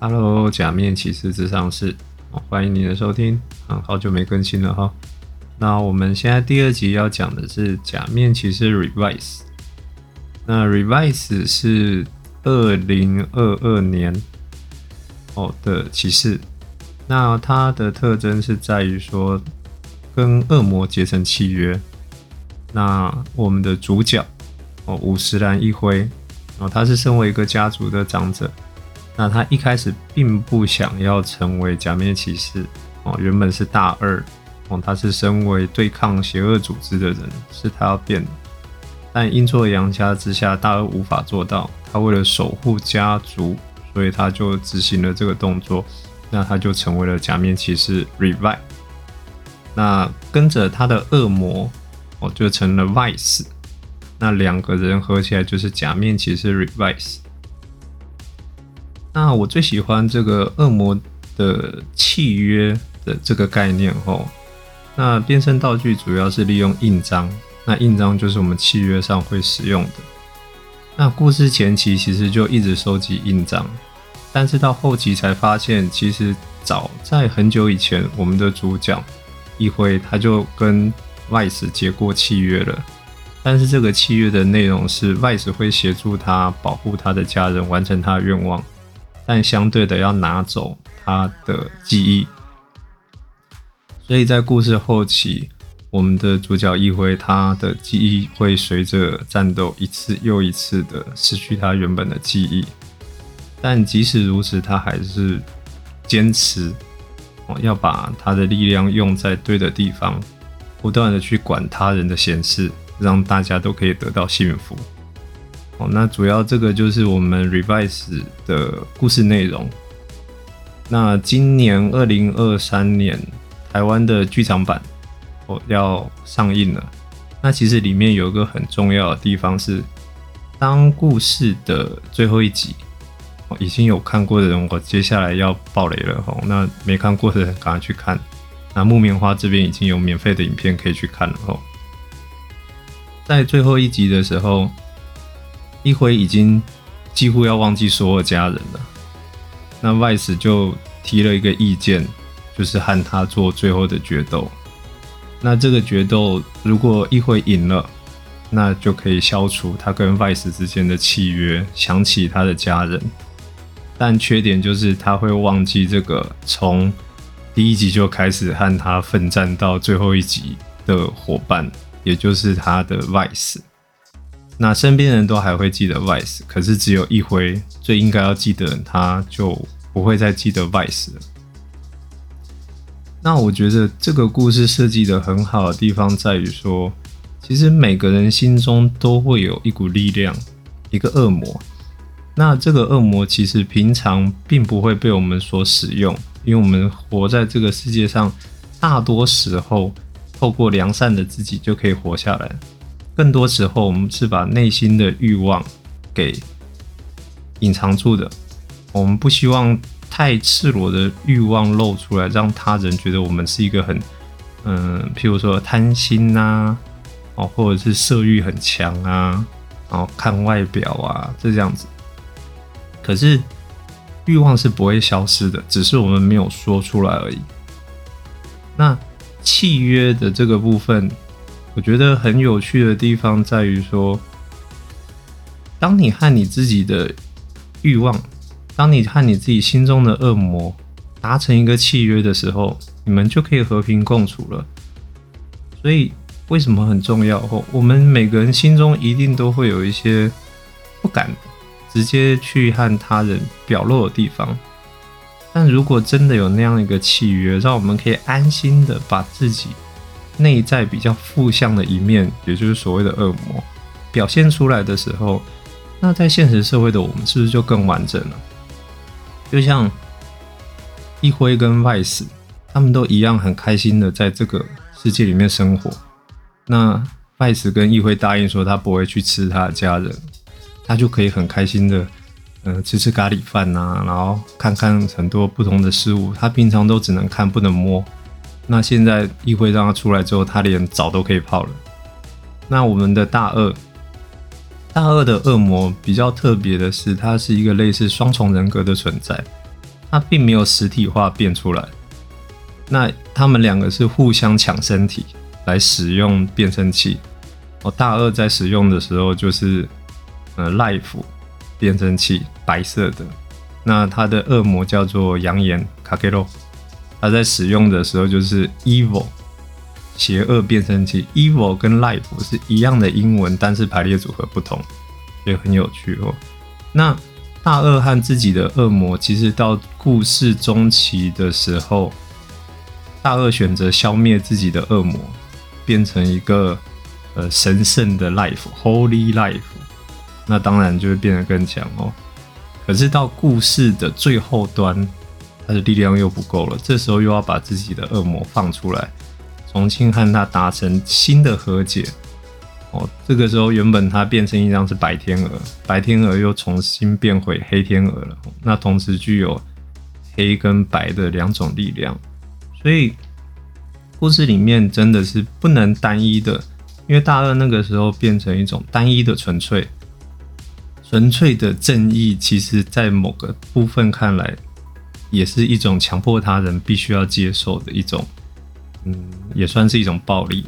Hello，假面骑士之上是，欢迎你的收听。啊，好久没更新了哈。那我们现在第二集要讲的是假面骑士 Revise。那 Revise 是二零二二年哦的骑士。那它的特征是在于说跟恶魔结成契约。那我们的主角哦，五十岚一辉哦，他是身为一个家族的长者。那他一开始并不想要成为假面骑士哦，原本是大二哦，他是身为对抗邪恶组织的人，是他要变的。但阴错阳差之下，大二无法做到。他为了守护家族，所以他就执行了这个动作。那他就成为了假面骑士 Revive。那跟着他的恶魔哦，就成了 Vice。那两个人合起来就是假面骑士 Revive。那我最喜欢这个恶魔的契约的这个概念吼。那变身道具主要是利用印章，那印章就是我们契约上会使用的。那故事前期其实就一直收集印章，但是到后期才发现，其实早在很久以前，我们的主角一辉他就跟 Vice 结过契约了。但是这个契约的内容是 Vice 会协助他保护他的家人，完成他的愿望。但相对的要拿走他的记忆，所以在故事后期，我们的主角一辉他的记忆会随着战斗一次又一次的失去他原本的记忆。但即使如此，他还是坚持要把他的力量用在对的地方，不断的去管他人的闲事，让大家都可以得到幸福。哦，那主要这个就是我们 Revise 的故事内容。那今年二零二三年台湾的剧场版哦要上映了。那其实里面有一个很重要的地方是，当故事的最后一集，哦已经有看过的人，我接下来要爆雷了吼。那没看过的人赶快去看。那木棉花这边已经有免费的影片可以去看了吼。在最后一集的时候。一辉已经几乎要忘记所有家人了，那 Vice 就提了一个意见，就是和他做最后的决斗。那这个决斗如果一辉赢了，那就可以消除他跟 Vice 之间的契约，想起他的家人。但缺点就是他会忘记这个从第一集就开始和他奋战到最后一集的伙伴，也就是他的 Vice。那身边人都还会记得 Vice，可是只有一回最应该要记得，他就不会再记得 Vice 了。那我觉得这个故事设计的很好的地方在于说，其实每个人心中都会有一股力量，一个恶魔。那这个恶魔其实平常并不会被我们所使用，因为我们活在这个世界上，大多时候透过良善的自己就可以活下来。更多时候，我们是把内心的欲望给隐藏住的。我们不希望太赤裸的欲望露出来，让他人觉得我们是一个很……嗯，譬如说贪心呐，哦，或者是色欲很强啊，然后看外表啊，这样子。可是欲望是不会消失的，只是我们没有说出来而已。那契约的这个部分。我觉得很有趣的地方在于说，当你和你自己的欲望，当你和你自己心中的恶魔达成一个契约的时候，你们就可以和平共处了。所以，为什么很重要？哦，我们每个人心中一定都会有一些不敢直接去和他人表露的地方。但如果真的有那样一个契约，让我们可以安心的把自己。内在比较负向的一面，也就是所谓的恶魔，表现出来的时候，那在现实社会的我们是不是就更完整了？就像一辉跟 Vice，他们都一样很开心的在这个世界里面生活。那 Vice 跟一辉答应说他不会去吃他的家人，他就可以很开心的，嗯，吃吃咖喱饭呐，然后看看很多不同的事物。他平常都只能看不能摸。那现在议会让他出来之后，他连澡都可以泡了。那我们的大二，大二的恶魔比较特别的是，他是一个类似双重人格的存在。他并没有实体化变出来。那他们两个是互相抢身体来使用变声器。哦，大二在使用的时候就是呃 life 变声器，白色的。那他的恶魔叫做扬言卡克罗，他在使用的时候就是 evil 邪恶变声器。evil 跟 life 是一样的英文，但是排列组合不同，也很有趣哦。那大恶和自己的恶魔，其实到故事中期的时候。大恶选择消灭自己的恶魔，变成一个呃神圣的 life，holy life，那当然就会变得更强哦。可是到故事的最后端，他的力量又不够了，这时候又要把自己的恶魔放出来，重新和他达成新的和解。哦，这个时候原本他变成一张是白天鹅，白天鹅又重新变回黑天鹅了，那同时具有黑跟白的两种力量。所以，故事里面真的是不能单一的，因为大二那个时候变成一种单一的纯粹、纯粹的正义，其实在某个部分看来，也是一种强迫他人必须要接受的一种，嗯，也算是一种暴力。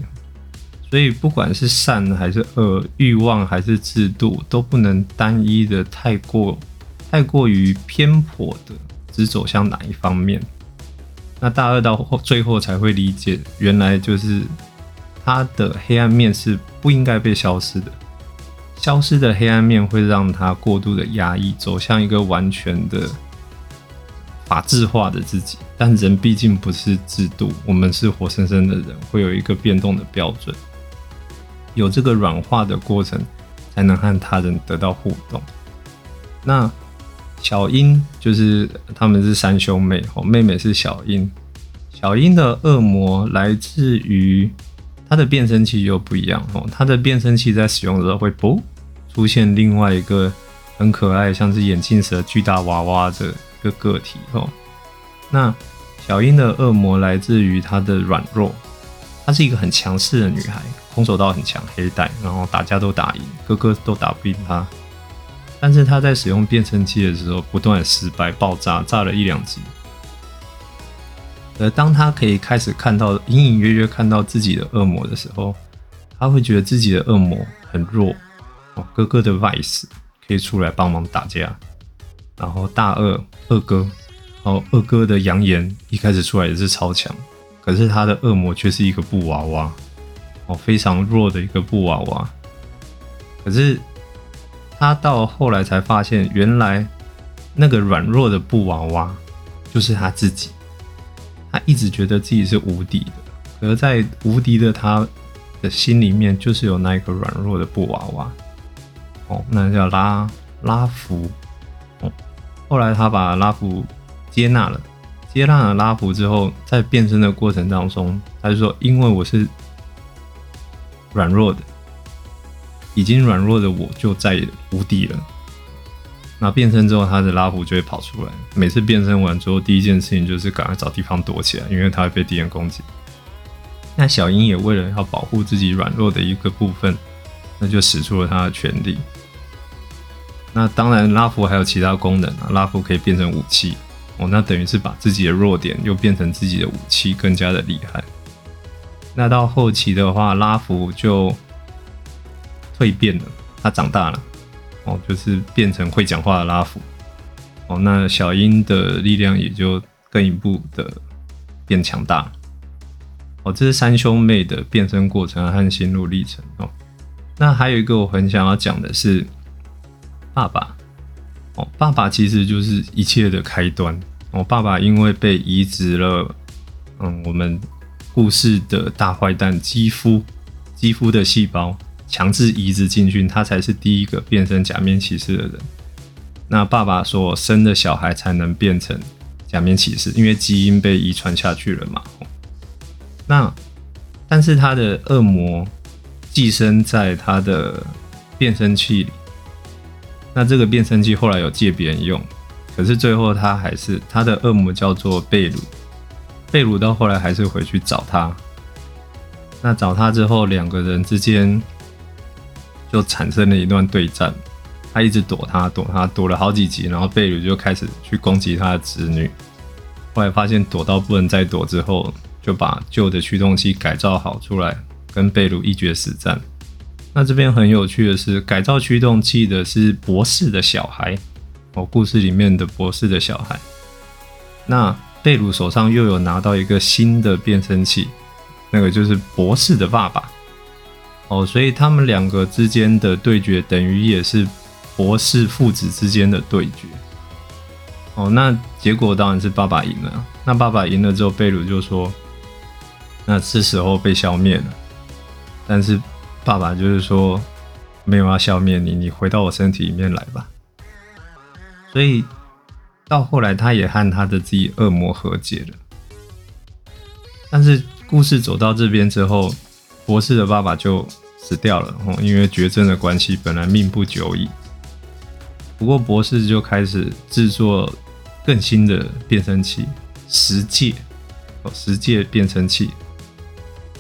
所以，不管是善还是恶，欲望还是制度，都不能单一的太过、太过于偏颇的只走向哪一方面。那大二到后最后才会理解，原来就是他的黑暗面是不应该被消失的，消失的黑暗面会让他过度的压抑，走向一个完全的法制化的自己。但人毕竟不是制度，我们是活生生的人，会有一个变动的标准，有这个软化的过程，才能和他人得到互动。那。小樱就是他们是三兄妹哦，妹妹是小樱。小樱的恶魔来自于它的变声器又不一样哦，它的变声器在使用的时候会不出现另外一个很可爱，像是眼镜蛇巨大娃娃的个个体哦。那小樱的恶魔来自于她的软弱，她是一个很强势的女孩，空手道很强，黑带，然后打架都打赢，哥哥都打不赢她。但是他在使用变声器的时候，不断失败、爆炸，炸了一两集。而当他可以开始看到、隐隐约约看到自己的恶魔的时候，他会觉得自己的恶魔很弱。哦，哥哥的 Vice 可以出来帮忙打架，然后大二二哥，然后二哥的扬言一开始出来也是超强，可是他的恶魔却是一个布娃娃，哦，非常弱的一个布娃娃，可是。他到后来才发现，原来那个软弱的布娃娃就是他自己。他一直觉得自己是无敌的，而在无敌的他的心里面，就是有那一个软弱的布娃娃。哦，那叫拉拉福。后来他把拉福接纳了，接纳了拉福之后，在变身的过程当中，他就说：“因为我是软弱的。”已经软弱的我就再也无敌了。那变身之后，他的拉普就会跑出来。每次变身完之后，第一件事情就是赶快找地方躲起来，因为他会被敌人攻击。那小樱也为了要保护自己软弱的一个部分，那就使出了他的全力。那当然，拉夫还有其他功能啊，拉夫可以变成武器哦，那等于是把自己的弱点又变成自己的武器，更加的厉害。那到后期的话，拉夫就。蜕变了，他长大了，哦，就是变成会讲话的拉夫，哦，那小樱的力量也就更一步的变强大，哦，这是三兄妹的变身过程和心路历程哦。那还有一个我很想要讲的是爸爸，哦，爸爸其实就是一切的开端，哦，爸爸因为被移植了，嗯，我们故事的大坏蛋肌肤肌肤的细胞。强制移植进去，他才是第一个变身假面骑士的人。那爸爸所生的小孩才能变成假面骑士，因为基因被遗传下去了嘛。那但是他的恶魔寄生在他的变声器里，那这个变声器后来有借别人用，可是最后他还是他的恶魔叫做贝鲁，贝鲁到后来还是回去找他。那找他之后，两个人之间。就产生了一段对战，他一直躲他，躲他，躲了好几集，然后贝鲁就开始去攻击他的子女。后来发现躲到不能再躲之后，就把旧的驱动器改造好出来，跟贝鲁一决死战。那这边很有趣的是，改造驱动器的是博士的小孩哦，故事里面的博士的小孩。那贝鲁手上又有拿到一个新的变声器，那个就是博士的爸爸哦，所以他们两个之间的对决等于也是。博士父子之间的对决，哦，那结果当然是爸爸赢了。那爸爸赢了之后，贝鲁就说：“那是时候被消灭了。”但是爸爸就是说：“没有要消灭你，你回到我身体里面来吧。”所以到后来，他也和他的自己恶魔和解了。但是故事走到这边之后，博士的爸爸就死掉了，哦，因为绝症的关系，本来命不久矣。不过博士就开始制作更新的变声器，十界哦，十界变声器。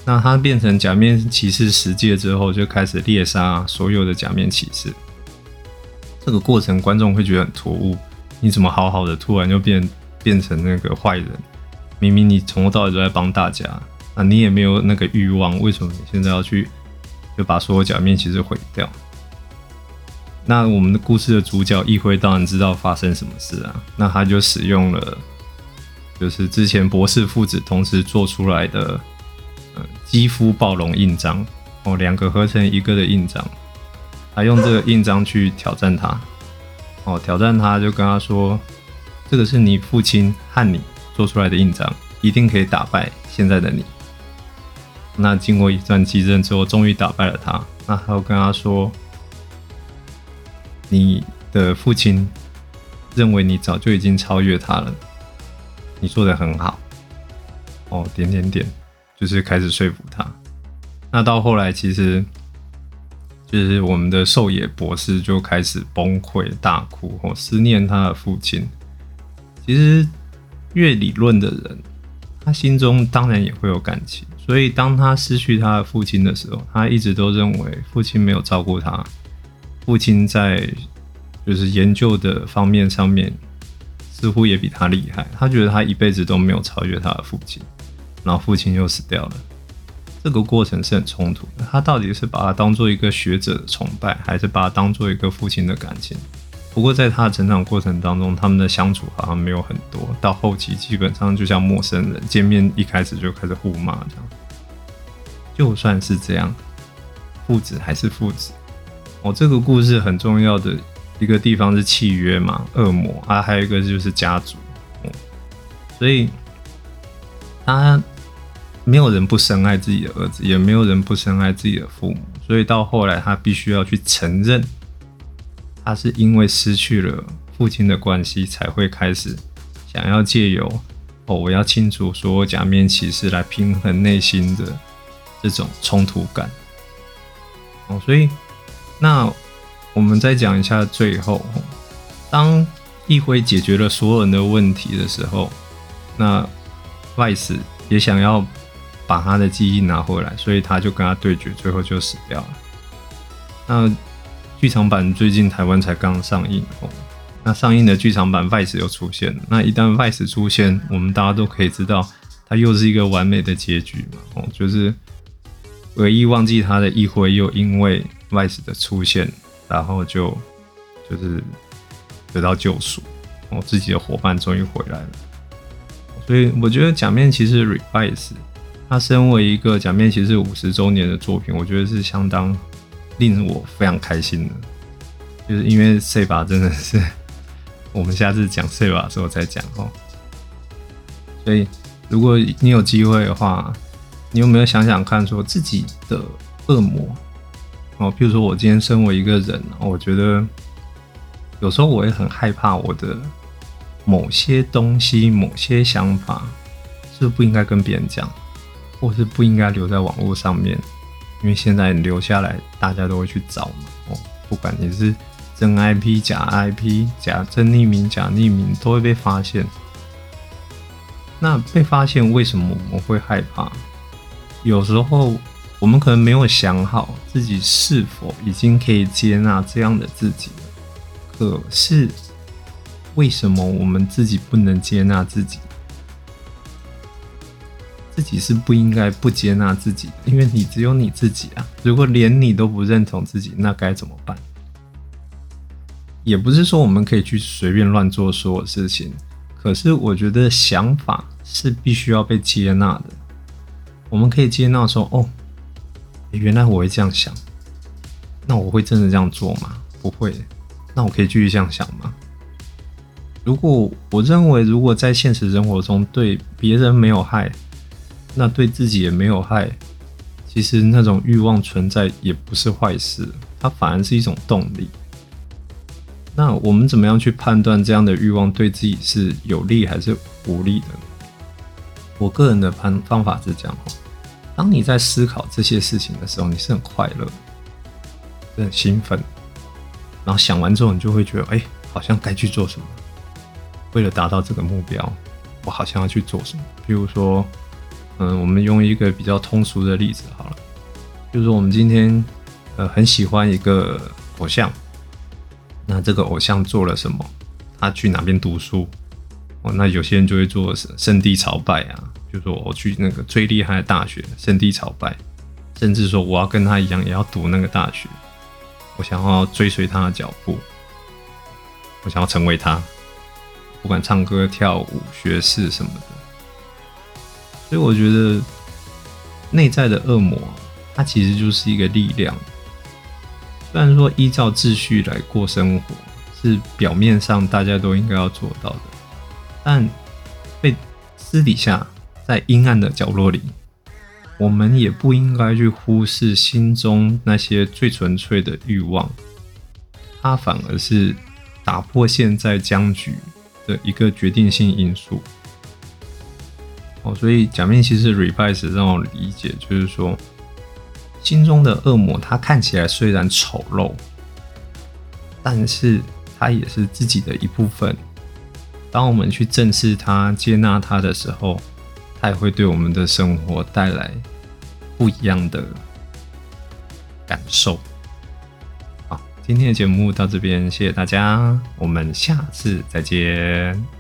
那他变成假面骑士十界之后，就开始猎杀所有的假面骑士。这个过程观众会觉得很突兀，你怎么好好的突然就变变成那个坏人？明明你从头到尾都在帮大家，啊，你也没有那个欲望，为什么你现在要去就把所有假面骑士毁掉？那我们的故事的主角一辉当然知道发生什么事啊，那他就使用了，就是之前博士父子同时做出来的，呃，肌肤暴龙印章哦，两个合成一个的印章，他用这个印章去挑战他，哦，挑战他就跟他说，这个是你父亲和你做出来的印章，一定可以打败现在的你。那经过一段激战之后，终于打败了他。那他又跟他说。你的父亲认为你早就已经超越他了，你做的很好。哦，点点点，就是开始说服他。那到后来，其实就是我们的兽野博士就开始崩溃大哭，哦，思念他的父亲。其实越理论的人，他心中当然也会有感情。所以当他失去他的父亲的时候，他一直都认为父亲没有照顾他。父亲在就是研究的方面上面似乎也比他厉害，他觉得他一辈子都没有超越他的父亲，然后父亲又死掉了，这个过程是很冲突的。他到底是把他当做一个学者的崇拜，还是把他当做一个父亲的感情？不过在他的成长过程当中，他们的相处好像没有很多，到后期基本上就像陌生人见面，一开始就开始互骂这样。就算是这样，父子还是父子。哦，这个故事很重要的一个地方是契约嘛，恶魔啊，还有一个就是家族，所以他没有人不深爱自己的儿子，也没有人不深爱自己的父母，所以到后来他必须要去承认，他是因为失去了父亲的关系，才会开始想要借由哦，我要清除所有假面骑士来平衡内心的这种冲突感，哦，所以。那我们再讲一下，最后当一辉解决了所有人的问题的时候，那 Vice 也想要把他的记忆拿回来，所以他就跟他对决，最后就死掉了。那剧场版最近台湾才刚上映哦，那上映的剧场版 Vice 又出现了。那一旦 Vice 出现，我们大家都可以知道，它又是一个完美的结局嘛？哦，就是唯一忘记他的一辉，又因为。Vice 的出现，然后就就是得到救赎，我自己的伙伴终于回来了。所以我觉得假面骑士 Revice，它身为一个假面骑士五十周年的作品，我觉得是相当令我非常开心的。就是因为 C 把真的是，我们下次讲 C 把的时候再讲哦。所以如果你有机会的话，你有没有想想看，说自己的恶魔？哦，譬如说，我今天身为一个人，我觉得有时候我也很害怕我的某些东西、某些想法是不应该跟别人讲，或是不应该留在网络上面，因为现在留下来，大家都会去找嘛。哦，不管你是真 IP、假 IP、假真匿名、假匿名，都会被发现。那被发现，为什么我们会害怕？有时候。我们可能没有想好自己是否已经可以接纳这样的自己了。可是为什么我们自己不能接纳自己？自己是不应该不接纳自己的，因为你只有你自己啊！如果连你都不认同自己，那该怎么办？也不是说我们可以去随便乱做所有事情，可是我觉得想法是必须要被接纳的。我们可以接纳说：“哦，原来我会这样想，那我会真的这样做吗？不会。那我可以继续这样想吗？如果我认为，如果在现实生活中对别人没有害，那对自己也没有害，其实那种欲望存在也不是坏事，它反而是一种动力。那我们怎么样去判断这样的欲望对自己是有利还是无利的？我个人的判方法是这样：当你在思考这些事情的时候，你是很快乐，很兴奋，然后想完之后，你就会觉得，哎，好像该去做什么。为了达到这个目标，我好像要去做什么。比如说。嗯，我们用一个比较通俗的例子好了，就是我们今天呃很喜欢一个偶像，那这个偶像做了什么？他去哪边读书？哦，那有些人就会做圣地朝拜啊，就说我去那个最厉害的大学圣地朝拜，甚至说我要跟他一样，也要读那个大学，我想要追随他的脚步，我想要成为他，不管唱歌、跳舞、学士什么的。所以我觉得，内在的恶魔，它其实就是一个力量。虽然说依照秩序来过生活是表面上大家都应该要做到的，但被私底下在阴暗的角落里，我们也不应该去忽视心中那些最纯粹的欲望。它反而是打破现在僵局的一个决定性因素。哦，所以假面骑士 Revice 让我理解，就是说，心中的恶魔，他看起来虽然丑陋，但是他也是自己的一部分。当我们去正视他、接纳他的时候，他也会对我们的生活带来不一样的感受。今天的节目到这边，谢谢大家，我们下次再见。